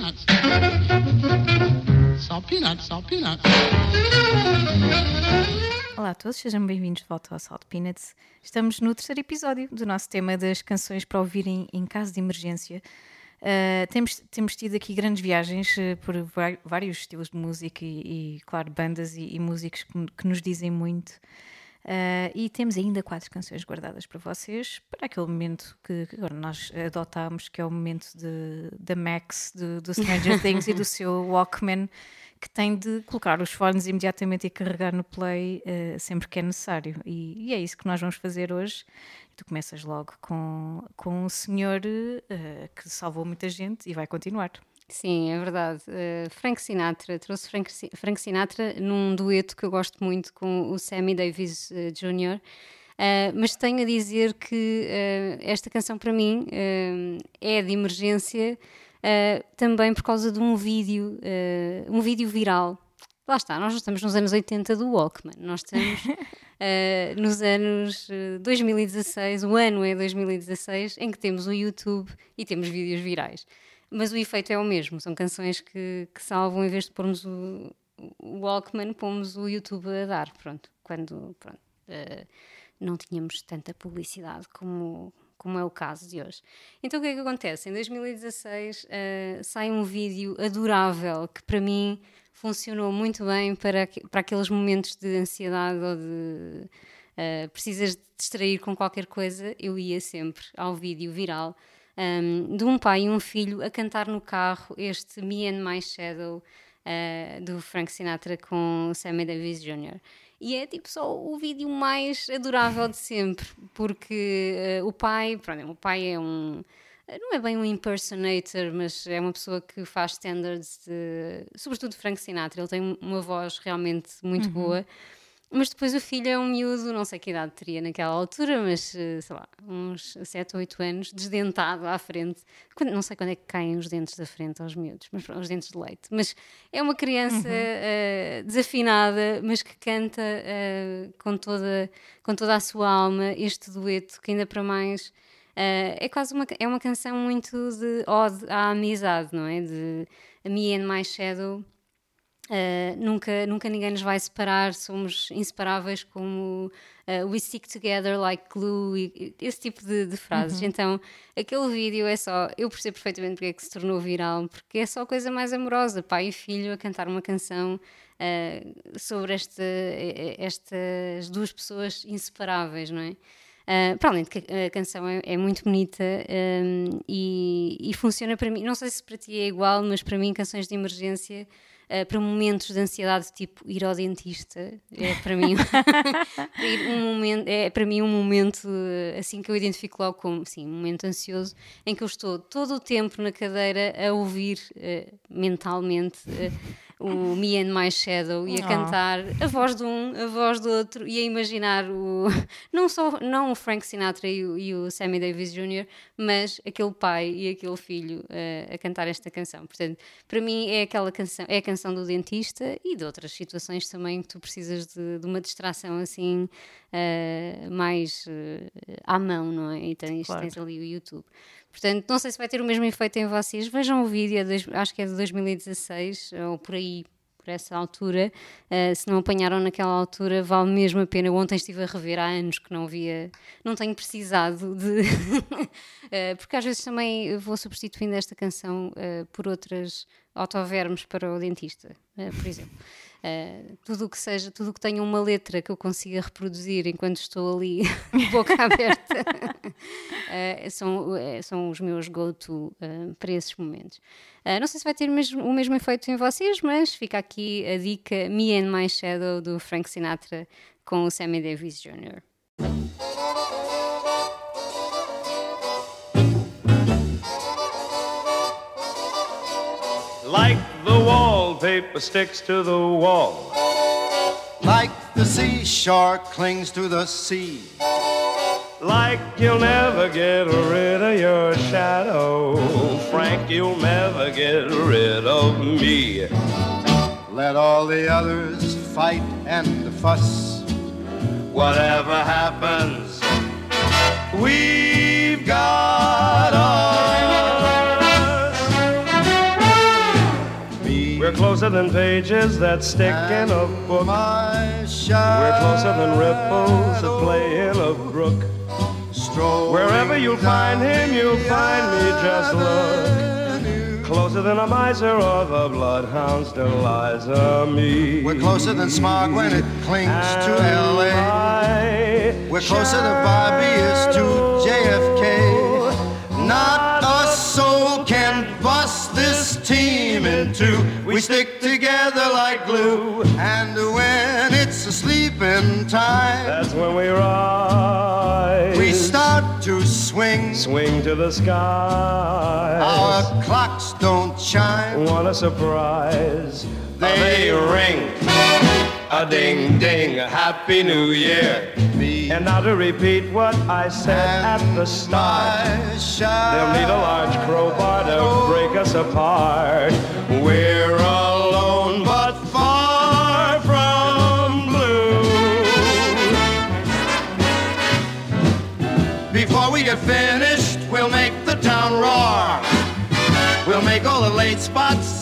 peanuts. Salt peanuts, salt peanuts. Olá a todos, sejam bem-vindos de volta ao Salt Peanuts. Estamos no terceiro episódio do nosso tema das canções para ouvirem em caso de emergência. Uh, temos, temos tido aqui grandes viagens uh, por vários estilos de música e, e claro, bandas e, e músicos que, que, nos dizem muito. Uh, e temos ainda quatro canções guardadas para vocês, para aquele momento que, que agora nós adotámos, que é o momento da Max, do, do Stranger Things e do seu Walkman, que tem de colocar os fones imediatamente e carregar no play uh, sempre que é necessário. E, e, é isso que nós vamos fazer hoje. Tu começas logo com, com um senhor uh, que salvou muita gente e vai continuar. Sim, é verdade. Uh, Frank Sinatra, trouxe Frank, Frank, Sinatra num dueto que eu gosto muito com o Sammy Davis Jr., Uh, mas tenho a dizer que uh, esta canção para mim uh, é de emergência uh, também por causa de um vídeo, uh, um vídeo viral. Lá está, nós não estamos nos anos 80 do Walkman, nós estamos uh, nos anos 2016, o ano é 2016, em que temos o YouTube e temos vídeos virais. Mas o efeito é o mesmo, são canções que, que salvam, em vez de pormos o, o Walkman, pomos o YouTube a dar, pronto, quando pronto, não tínhamos tanta publicidade como, como é o caso de hoje. Então o que é que acontece? Em 2016 uh, eh, sai um vídeo adorável que para mim funcionou muito bem para, para aqueles momentos de ansiedade ou de uh, precisas de distrair com qualquer coisa. Eu ia sempre ao vídeo viral um, de um pai e um filho a cantar no carro este Me and My Shadow uh, do Frank Sinatra com Sammy Davis Jr. E é tipo só o vídeo mais adorável de sempre, porque uh, o pai, pronto, o pai é um não é bem um impersonator, mas é uma pessoa que faz standards de, sobretudo Frank Sinatra. Ele tem uma voz realmente muito uhum. boa. Mas depois o filho é um miúdo, não sei que idade teria naquela altura, mas eh, sei lá, uns 7 ou 8 anos, desdentado à frente. Quando, não sei quando é que caem os dentes da frente aos miúdos, mas os dentes de leite. Mas é uma criança uhum. uh, desafinada, mas que canta uh, com, toda, com toda a sua alma este dueto, que ainda para mais. Uh, é quase uma, é uma canção muito de ode à amizade, não é? De Me and My Shadow Uh, nunca, nunca ninguém nos vai separar, somos inseparáveis como uh, we stick together like glue, e, esse tipo de, de frases. Uhum. Então, aquele vídeo é só, eu percebo perfeitamente porque é que se tornou viral, porque é só a coisa mais amorosa, pai e filho a cantar uma canção uh, sobre esta, estas duas pessoas inseparáveis, não é? Uh, para além de que a canção é, é muito bonita um, e, e, funciona para mim, não sei se para ti é igual, mas para mim canções de emergência uh, para momentos de ansiedade, tipo ir ao dentista, é para mim um momento, é para mim um momento assim que eu identifico logo como sim, um momento ansioso em que eu estou todo o tempo na cadeira a ouvir uh, mentalmente o Me and My Shadow e a oh. cantar a voz de um, a voz do outro e a imaginar o não só não o Frank Sinatra e o, e o Sammy Davis Jr., mas aquele pai e aquele filho uh, a cantar esta canção. Portanto, para mim é aquela canção, é a canção do dentista e de outras situações também que tu precisas de, de uma distração assim uh, mais uh, à mão, não é? E tens, claro. tens ali o YouTube. Portanto, não sei se vai ter o mesmo efeito em vocês. Vejam o vídeo, é acho que é de 2016 ou por aí, por essa altura. Uh, se não apanharam naquela altura, vale mesmo a pena. Eu ontem estive a rever, há anos que não via, não tenho precisado de. uh, porque às vezes também vou substituindo esta canção uh, por outras autovermes para o dentista, por exemplo. Uh, tudo o que seja, tudo o que tenha uma letra que eu consiga reproduzir enquanto estou ali, boca aberta, uh, são, uh, são os meus go-to para esses momentos. não sei se vai ter o mesmo, o mesmo efeito em vocês, mas fica aqui a dica Me and My Shadow do Frank Sinatra com o Sammy Davis Jr. Like the wallpaper sticks to the wall. Like the seashore clings to the sea. Like you'll never get rid of your shadow. Frank, you'll never get rid of me. Let all the others fight and fuss. Whatever happens, we've got closer than pages that stick in a book. My We're closer than ripples that play in a brook. Wherever you'll find him, you'll find me. Just look. Closer than a miser or the bloodhound's Deliza me. We're closer than smog when it clings to LA. We're closer than Bobby is to JFK. Not in two. We stick together like glue. And when it's a sleeping time, That's when we rise. we start to swing. swing to the sky. Our clocks don't chime. What a surprise. They ring. A ding ding. Happy New Year. And now to repeat what I said at the start. They'll need a large crowbar to oh. break us apart. We're alone but far from blue. Before we get finished, we'll make the town roar. We'll make all the late spots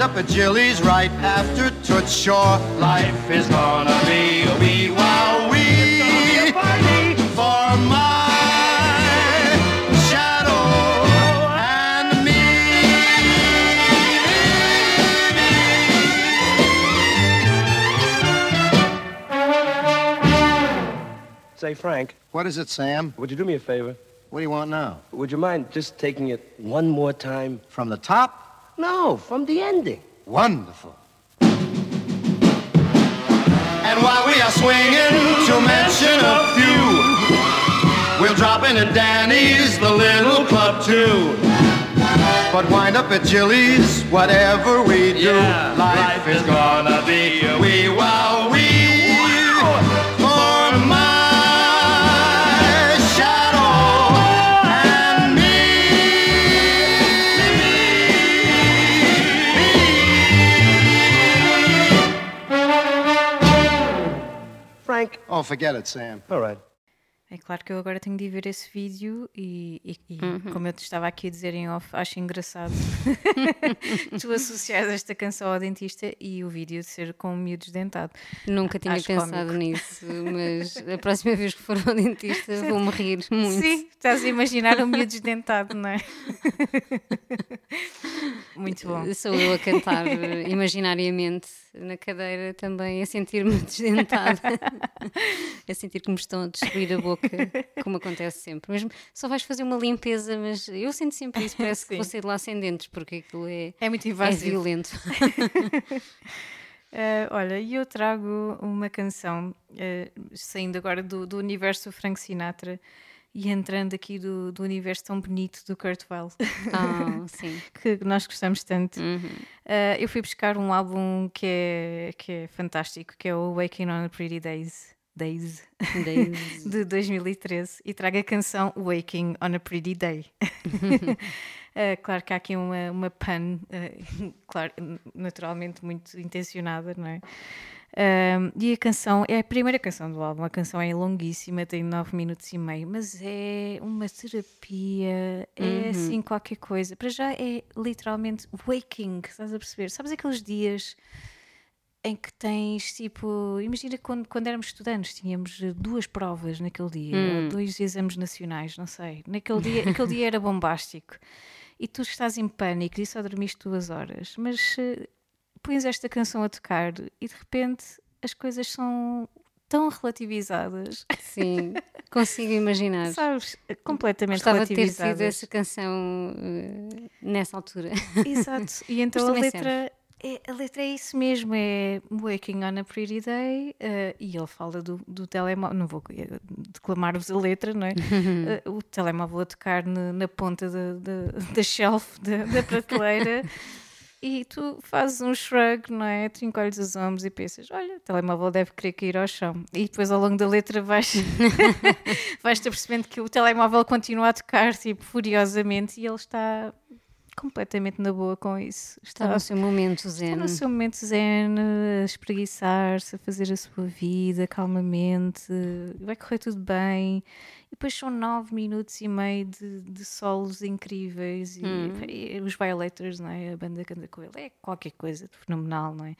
wind up at Jilly's right after Toots Shore. Life is gonna be a wee wow wee for my shadow and me. Say, Frank, What is it, Sam? would you do me a favor? What do you want now? Would you mind just taking it one more time? From the top? No, from the ending. Wonderful. And while we are swinging, to mention a few, we'll drop in at Danny's, the little club too. But wind up at Jilly's, whatever we do, Yeah, life, is gonna be a wee wow Frank. Oh, forget it, Sam. All right. É claro que eu agora tenho de ir ver esse vídeo e, e- e, como eu te estava aqui a dizer em off, acho engraçado tu associares esta canção ao dentista e o vídeo de ser com o miúdo desdentado. Nunca tinha Acho pensado cómico. nisso, mas a próxima vez que for ao dentista vou-me rir muito. Sim, estás a imaginar o miúdo desdentado, não é? Muito bom. Sou eu a cantar imaginariamente na cadeira também, a sentir-me desdentada, a sentir que me estão a destruir a boca, como acontece sempre. Mesmo só vais fazer uma limpeza, mas eu sinto sempre isso, parece que vou sair de lá sem dentes, porque aquilo é, É muito é invasivo. violento. Eh, olha, e eu trago uma canção, eh, saindo agora do, do universo Frank Sinatra e entrando aqui do, do universo tão bonito do Kurt Weill, Ah, sim. que nós gostamos tanto. Uhum. Eh, eu fui buscar um álbum que é, que é fantástico, que é o Waking on a Pretty Days. Days Days. de 2013 e trago a canção Waking on a Pretty Day. Eh, claro que há aqui uma, uma pun, eh, claro, naturalmente muito intencionada, não é? Ahm, e a canção é a primeira canção do álbum. A canção é longuíssima, tem 9 minutos e meio, mas é uma terapia, é assim qualquer coisa. Para já é literalmente waking, estás a perceber? Sabes aqueles dias em que tens tipo, imagina quando, quando éramos estudantes, tínhamos duas provas naquele dia, ou dois exames nacionais, não sei. Naquele dia, aquele dia era bombástico e tu estás em pânico e só dormiste duas horas, mas eh, pões esta canção a tocar e de repente as coisas são tão relativizadas, Sim, consigo imaginar. sabes? Completamente Gostava de ter sido relativizadas. essa canção eh, nessa altura. Exato. E então a letra, é, a letra é isso mesmo, é Waking on a Pretty Day eh, e ele fala do, do telemóvel, não vou eh, declamar-vos a letra, não é? Eh, o telemóvel a tocar na, na ponta da, da, da shelf, da, da prateleira e tu fazes um shrug, não é? Tu encolhes os ombros e pensas, olha, o telemóvel deve querer cair ao chão. E depois ao longo da letra vais, vais-te percebendo que o telemóvel continua a tocar tipo, furiosamente e ele está completamente na boa com isso. Está no seu momento zen. Está no seu momento zen, a espreguiçar-se, a fazer a sua vida calmamente, vai correr tudo bem. E depois são nove minutos e meio de, de solos incríveis e, Hum. e os Violators, não é? A banda que anda com ele é qualquer coisa de fenomenal, não é?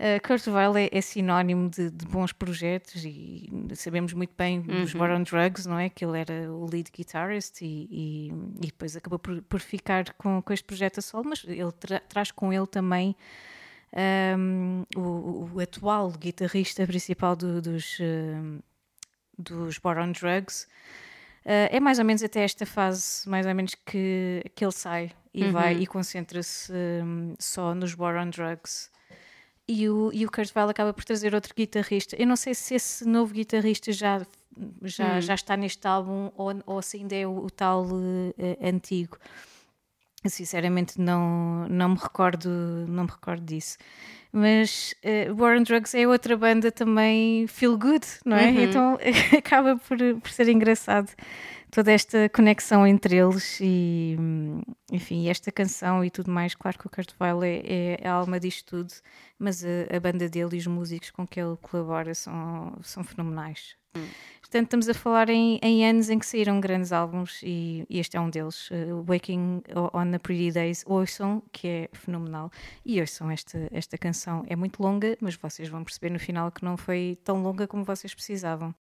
Uh, Kurt Weill é, é sinónimo de, de bons projetos e sabemos muito bem dos War on Drugs, não é? Que ele era o lead guitarist e, e, e depois acabou por, por ficar com, com este projeto a solo, mas ele tra- traz com ele também um, o, o atual guitarrista principal do- dos, um, dos War on Drugs. Uh, é mais ou menos até esta fase, mais ou menos, que, que ele sai e vai e concentra-se um, só nos War on Drugs. E o, e o Kurt Weill acaba por trazer outro guitarrista. Eu não sei se esse novo guitarrista já, já, já está neste álbum ou, ou se ainda é o, o tal eh, antigo. Sinceramente não, não me recordo não me recordo disso. Mas uh, War on Drugs é outra banda também feel good, não é? Então acaba por, por ser engraçado toda esta conexão entre eles e hum, enfim, esta canção e tudo mais. Claro que o Kurt Weill é, é a alma disto tudo, mas a, a banda dele e os músicos com que ele colabora são, são fenomenais. Portanto, estamos a falar em, em anos em que saíram grandes álbuns e, e este é um deles. uh, Waking on the Pretty Days. Ouçam, que é fenomenal. E ouçam esta, esta canção. É muito longa, mas vocês vão perceber no final que não foi tão longa como vocês precisavam.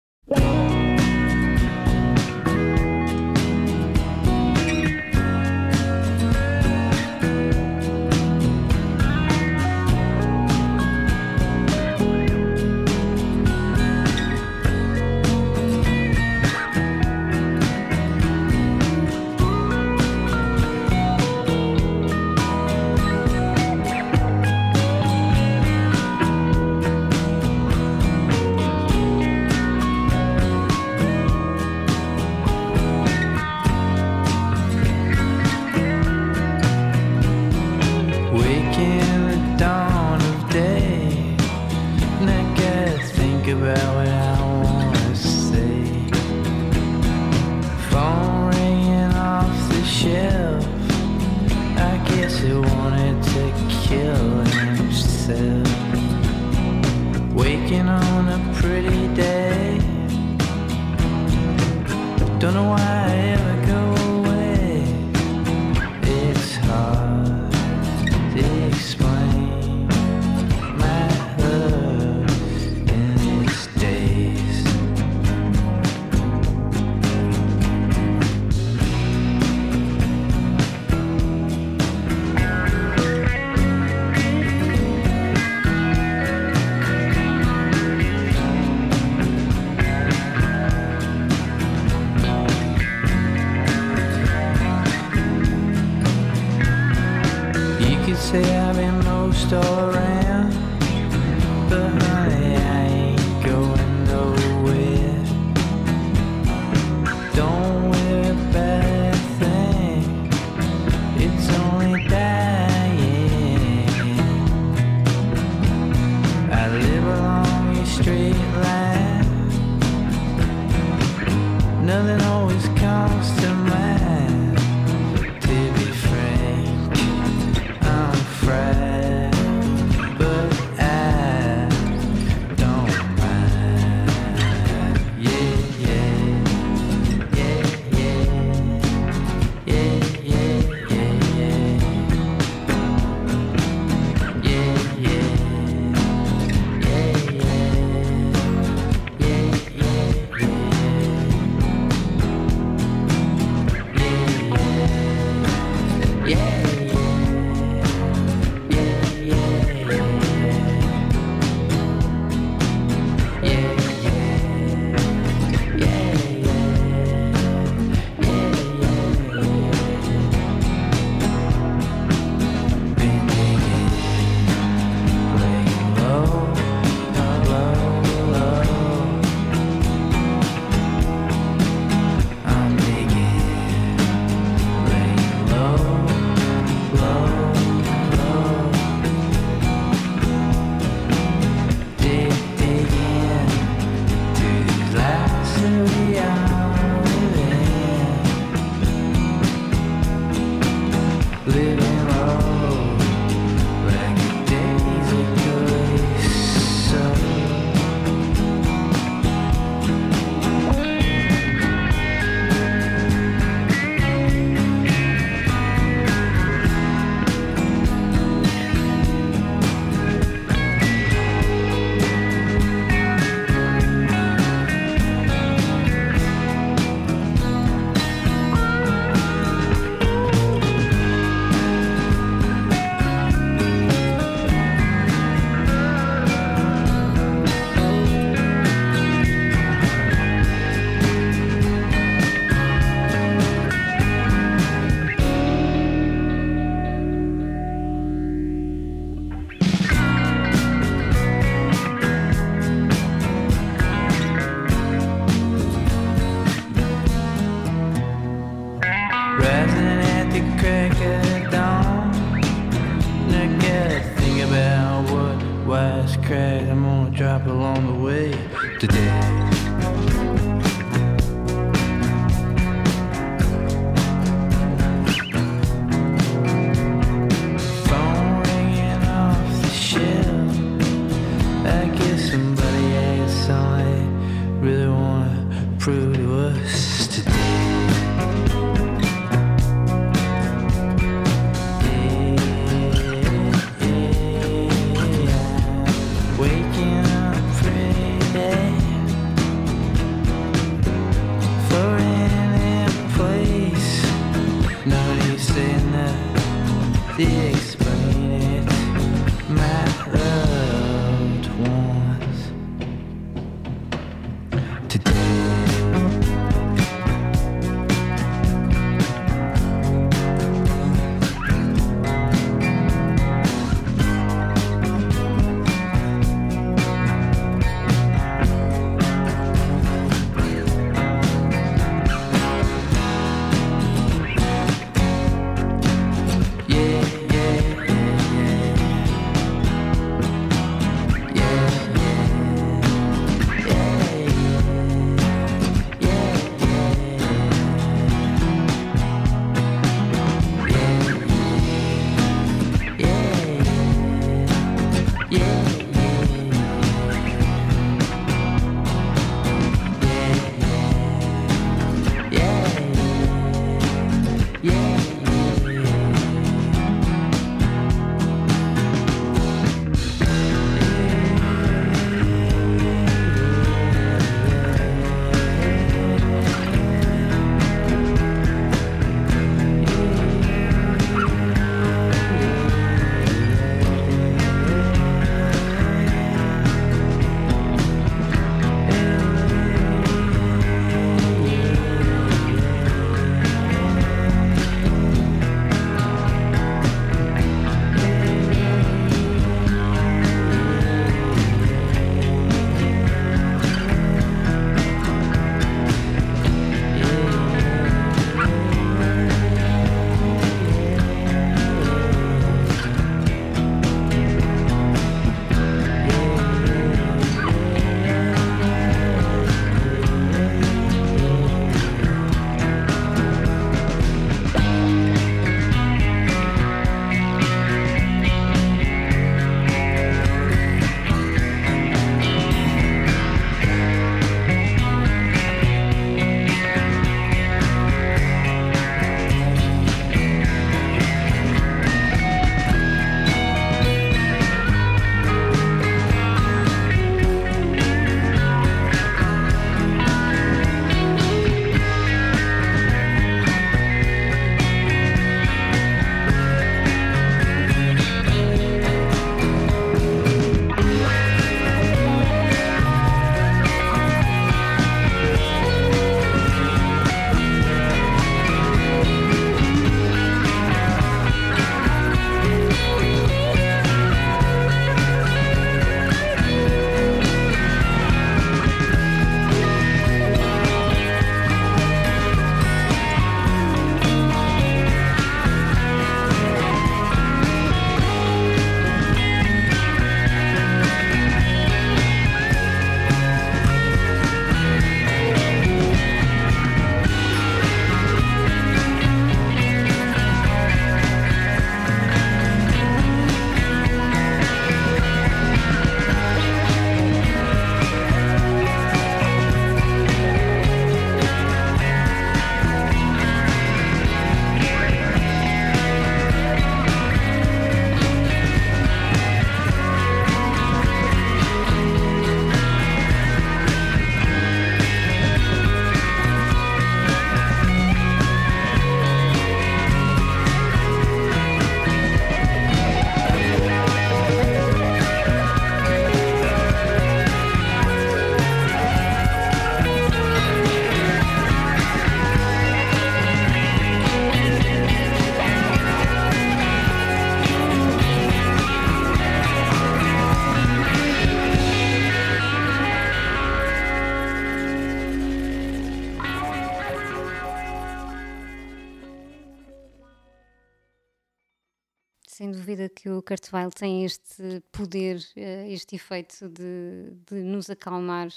Sem dúvida que o Weill tem este poder, uh, este efeito de, de nos acalmar.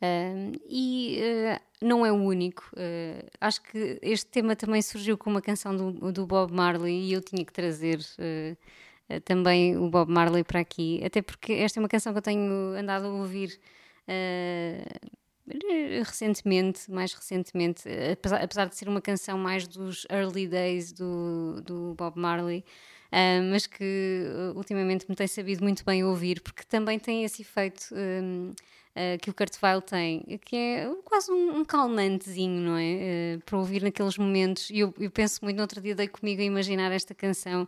Uh, e uh, não é o único. acho que este tema também surgiu com uma canção do, do Bob Marley e eu tinha que trazer também o Bob Marley para aqui, até porque esta é uma canção que eu tenho andado a ouvir recentemente, mais recentemente, apesar, apesar, de ser uma canção mais dos early days do, do Bob Marley, uh, mas que uh, ultimamente me tem sabido muito bem ouvir, porque também tem esse efeito um, ah, que o Kurt Weill tem, que é quase um, um calmantezinho, não é? para ouvir naqueles momentos. E eu, eu, penso muito, no outro dia dei comigo a imaginar esta canção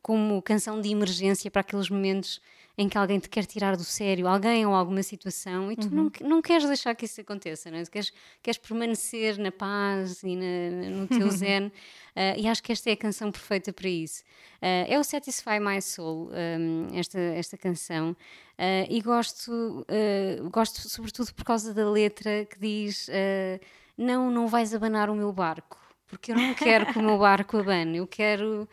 como canção de emergência para aqueles momentos em que alguém te quer tirar do sério, alguém ou alguma situação, e tu uhum. não, não queres deixar que isso aconteça, não é? queres, queres permanecer na paz e na, no teu zen, uh, e acho que esta é a canção perfeita para isso. Uh, é o Satisfy My Soul, um, esta, esta canção, uh, e gosto, gosto sobretudo por causa da letra que diz: Não, não vais abanar o meu barco, porque eu não quero que o meu barco abane, eu quero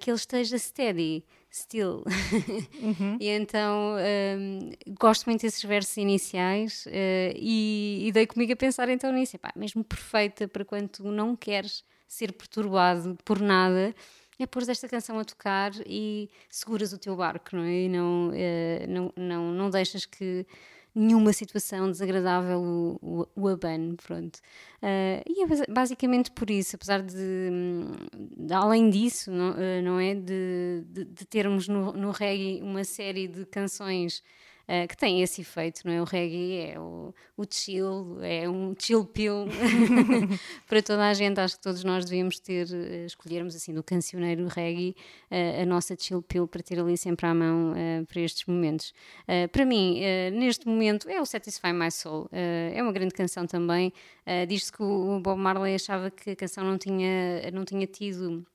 que ele esteja steady still. Uhum. e então um, gosto muito desses versos iniciais uh, e, e, dei comigo a pensar então nisso. Epá, mesmo perfeita para quando tu não queres ser perturbado por nada, é pôr esta canção a tocar e seguras o teu barco, não é? E não, uh, não, não, não deixas que nenhuma situação desagradável o, o, o abane, pronto. Uh, e é basicamente por isso, apesar de, de além disso, não, uh, não é, de, de, de termos no, no reggae uma série de canções uh, que tem esse efeito, não é? O reggae é o, o chill, é um chill pill para toda a gente. Acho que todos nós devíamos ter, uh, escolhermos assim do cancioneiro reggae uh, a nossa chill pill para ter ali sempre à mão para estes momentos. para mim, neste momento, é o Satisfy My Soul. é uma grande canção também. Diz-se que o Bob Marley achava que a canção não tinha, não tinha tido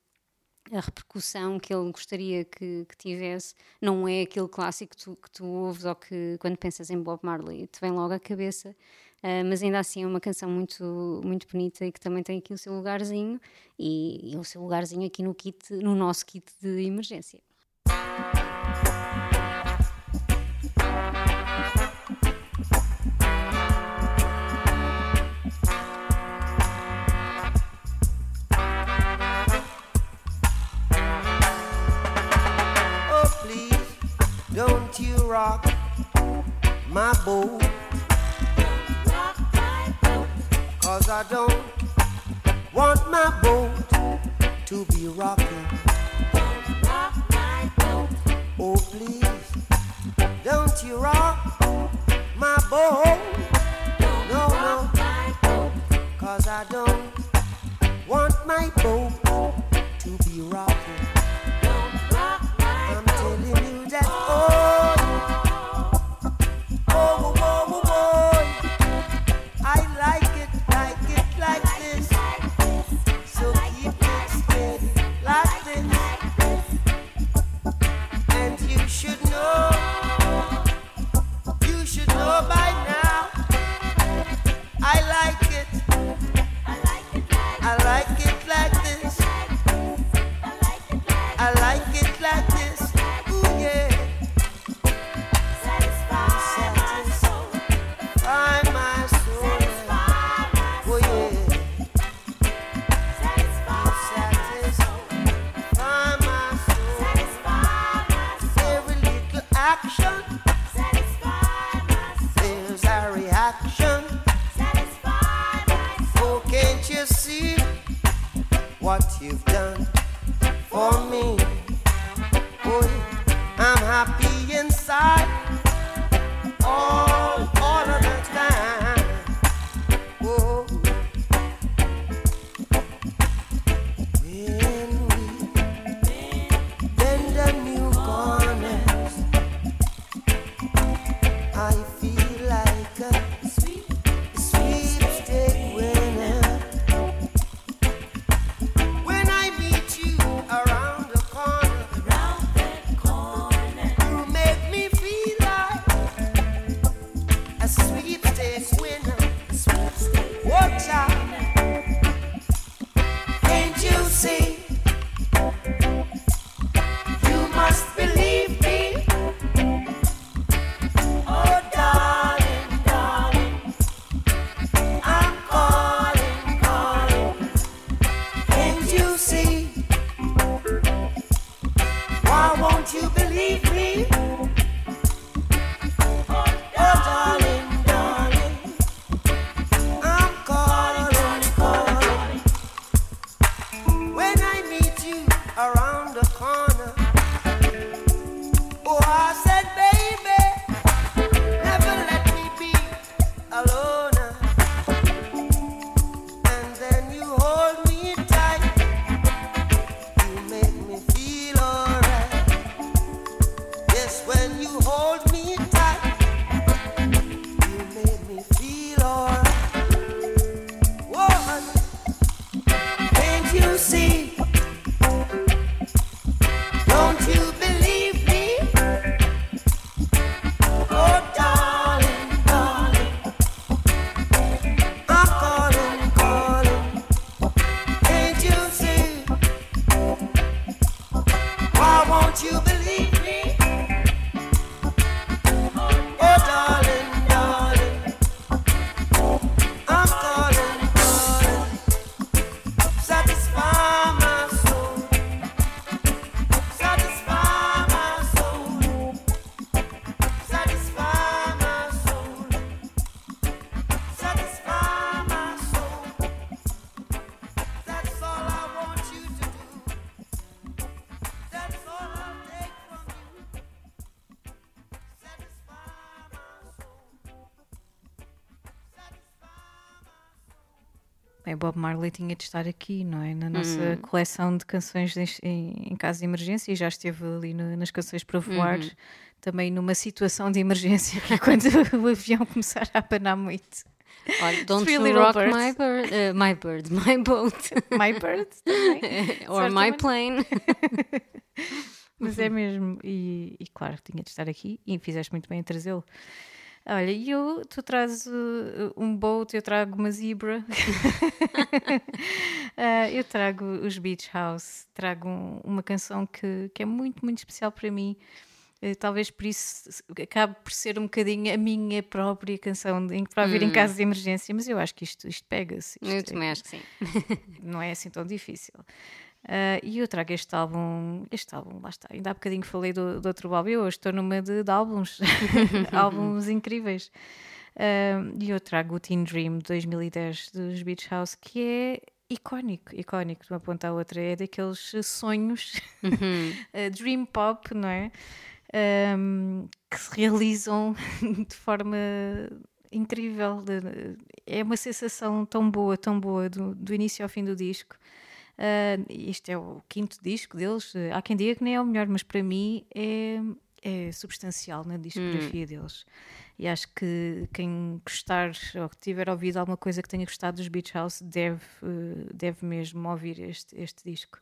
a repercussão que ele gostaria que, que, tivesse não é aquele clássico que tu, que tu ouves ou que quando pensas em Bob Marley te vem logo à cabeça, uh, mas ainda assim é uma canção muito, muito bonita e que também tem aqui o seu lugarzinho e, e o seu lugarzinho aqui no kit, no nosso kit de emergência. You rock my boat. Don't rock my boat. Cause I don't want my boat to be rocking. Don't rock my boat. Oh, please, don't you rock my boat. No, no, cause I don't want my boat to be rocking. Bem, Bob Marley tinha de estar aqui, não é? Na nossa coleção de canções em, em- em caso de emergência e já esteve ali no- nas canções para voar, também numa situação de emergência, que é quando o avião começar a abanar muito. Olha, don't you rock Birds. my bird, uh, my bird, my boat, My Bird também. or my plane. Mas é mesmo, e, e claro, tinha de estar aqui e fizeste muito bem em trazê-lo. Olha, e eu, tu trazes uh, um boat, eu trago uma zebra. Ah, eu trago os Beach House, trago um- uma canção que, que é muito, muito especial para mim. Eh, Talvez por isso acabe por ser um bocadinho a minha própria canção de- para ouvir em caso de emergência, mas eu acho que isto, isto pega-se. Eu também acho que sim. não é assim tão difícil. Ah, e eu trago este álbum, este álbum, lá está. Ainda há bocadinho falei do, do outro álbum, eu hoje estou numa de, de álbuns, álbuns incríveis. Ah, e eu trago o Teen Dream de 2010 dos Beach House, que é icónico, icónico de uma ponta à outra. É daqueles sonhos, ah, dream pop, não é? Ahm, que se realizam de forma incrível. É uma sensação tão boa, tão boa, do, do início ao fim do disco. Ah, isto é o quinto disco deles. Ah, Há quem diga que nem é o melhor, mas para mim é, é substancial na discografia deles. E acho que quem gostar ou que tiver ouvido alguma coisa que tenha gostado dos Beach House deve, eh, deve mesmo ouvir este, este disco.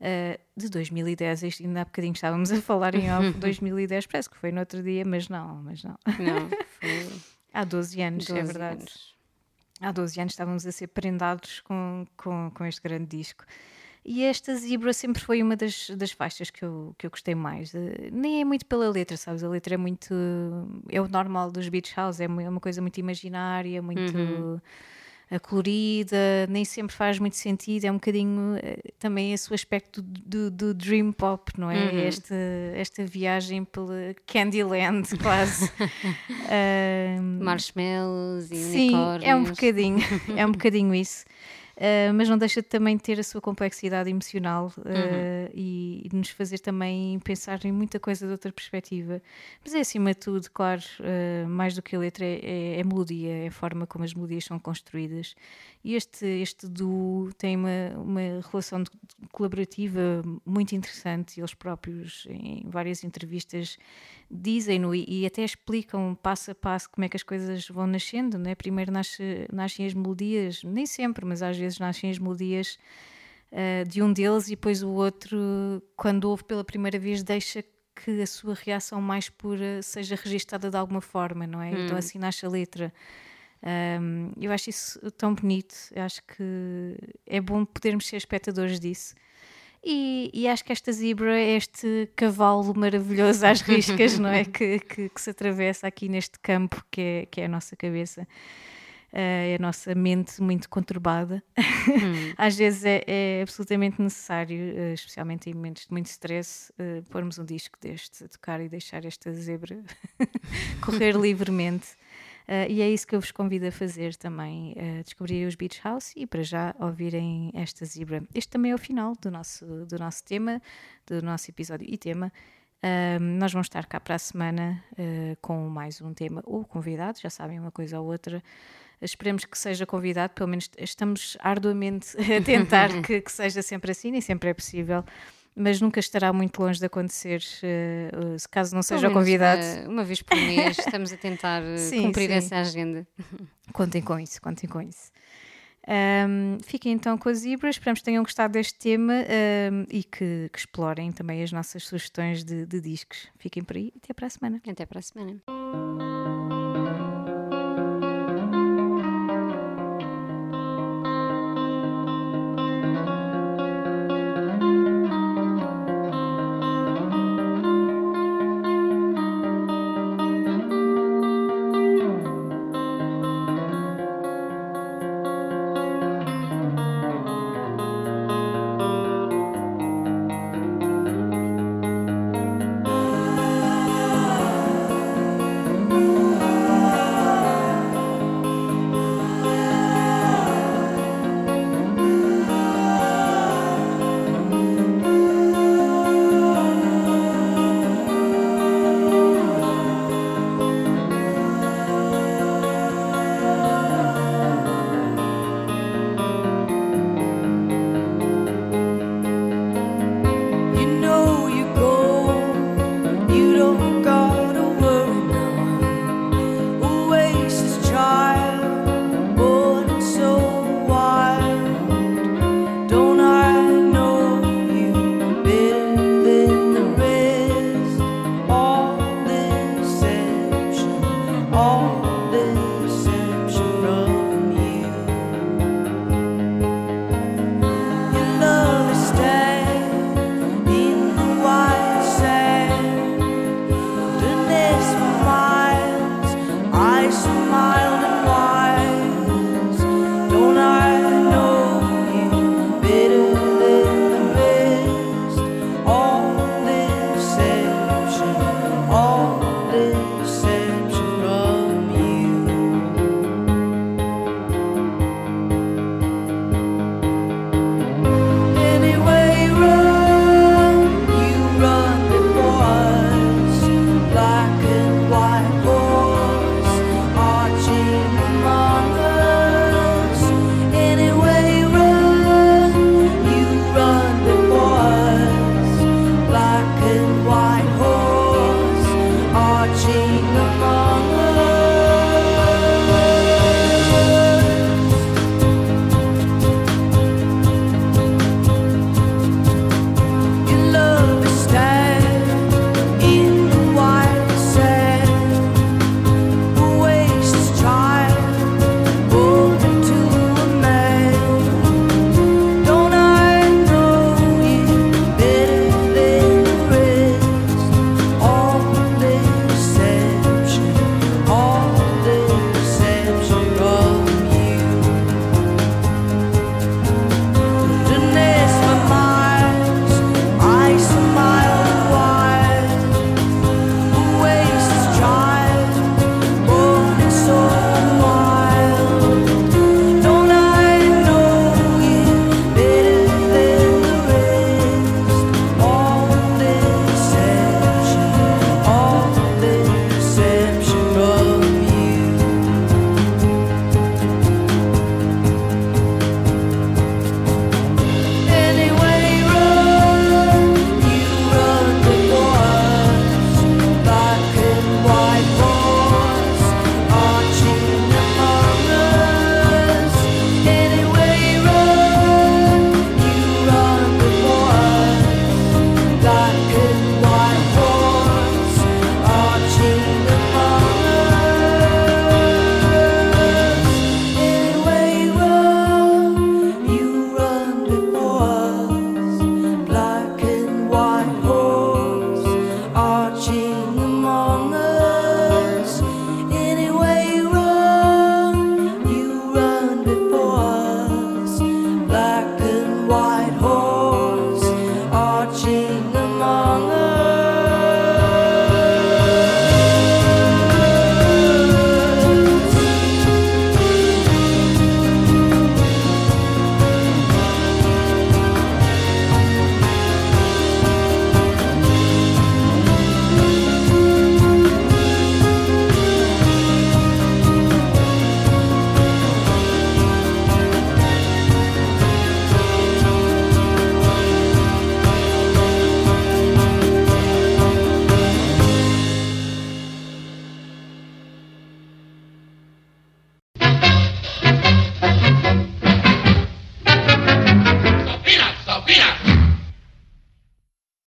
Uh, de 2010, isto ainda há bocadinho estávamos a falar em off, 2010, parece que foi no outro dia, mas não, mas não. Não, foi Há 12 anos, é 12 verdade. anos. Há 12 anos estávamos a ser prendados com, com, com este grande disco. E esta Zebra sempre foi uma das, das faixas que eu, que eu gostei mais. Eh, nem é muito pela letra, sabes? A letra é muito. É o normal dos Beach House, é é uma coisa muito imaginária, muito. Eh, colorida, nem sempre faz muito sentido, é um bocadinho eh, também esse o aspecto do, do dream pop, não é? Esta, esta viagem pela Candyland, quase. Marshmallows e Sim, unicórnios. é um bocadinho, é um bocadinho isso. Uh, mas não deixa de também ter a sua complexidade emocional uh, e, e nos fazer também pensar em muita coisa de outra perspectiva. Mas é acima de tudo, claro, uh, mais do que a letra, é, é a melodia, é a forma como as melodias são construídas. E este, este duo tem uma, uma relação de- colaborativa muito interessante. Eles próprios, em várias entrevistas, dizem-no e, e até explicam passo a passo como é que as coisas vão nascendo, né? Primeiro nasce, nascem as melodias, nem sempre, mas às vezes nascem as melodias ah, de um deles e depois o outro, quando ouve pela primeira vez, deixa que a sua reação mais pura seja registada de alguma forma, não é? Então assim nasce a letra. Um, eu acho isso tão bonito, eu acho que é bom podermos ser espectadores disso. E, e acho que esta zebra é este cavalo maravilhoso às riscas, não é? Que, que, que se atravessa aqui neste campo que é, que é a nossa cabeça. É a nossa mente muito conturbada. Às vezes é, é absolutamente necessário, eh, especialmente em momentos de muito stress, eh, pormos um disco deste a tocar e deixar esta zebra correr livremente. Uh, e é isso que eu vos convido a fazer também, uh, descobrir os Beach House e para já ouvirem esta zebra. Este também é o final do nosso, do nosso tema, do nosso episódio e tema. Um, nós vamos estar cá para a semana uh, com mais um tema ou convidado, já sabem, uma coisa ou outra. Esperemos que seja convidado, pelo menos estamos arduamente a tentar que, que seja sempre assim, nem sempre é possível, mas nunca estará muito longe de acontecer, uh, se caso não seja convidado. Uma, uma vez por mês estamos a tentar uh, Sim, cumprir sim. essa agenda. Contem com isso, contem com isso. Um, fiquem então com as zebras, esperamos que tenham gostado deste tema um, e que, que explorem também as nossas sugestões de, de discos. Fiquem por aí, até para a semana. Até para a semana.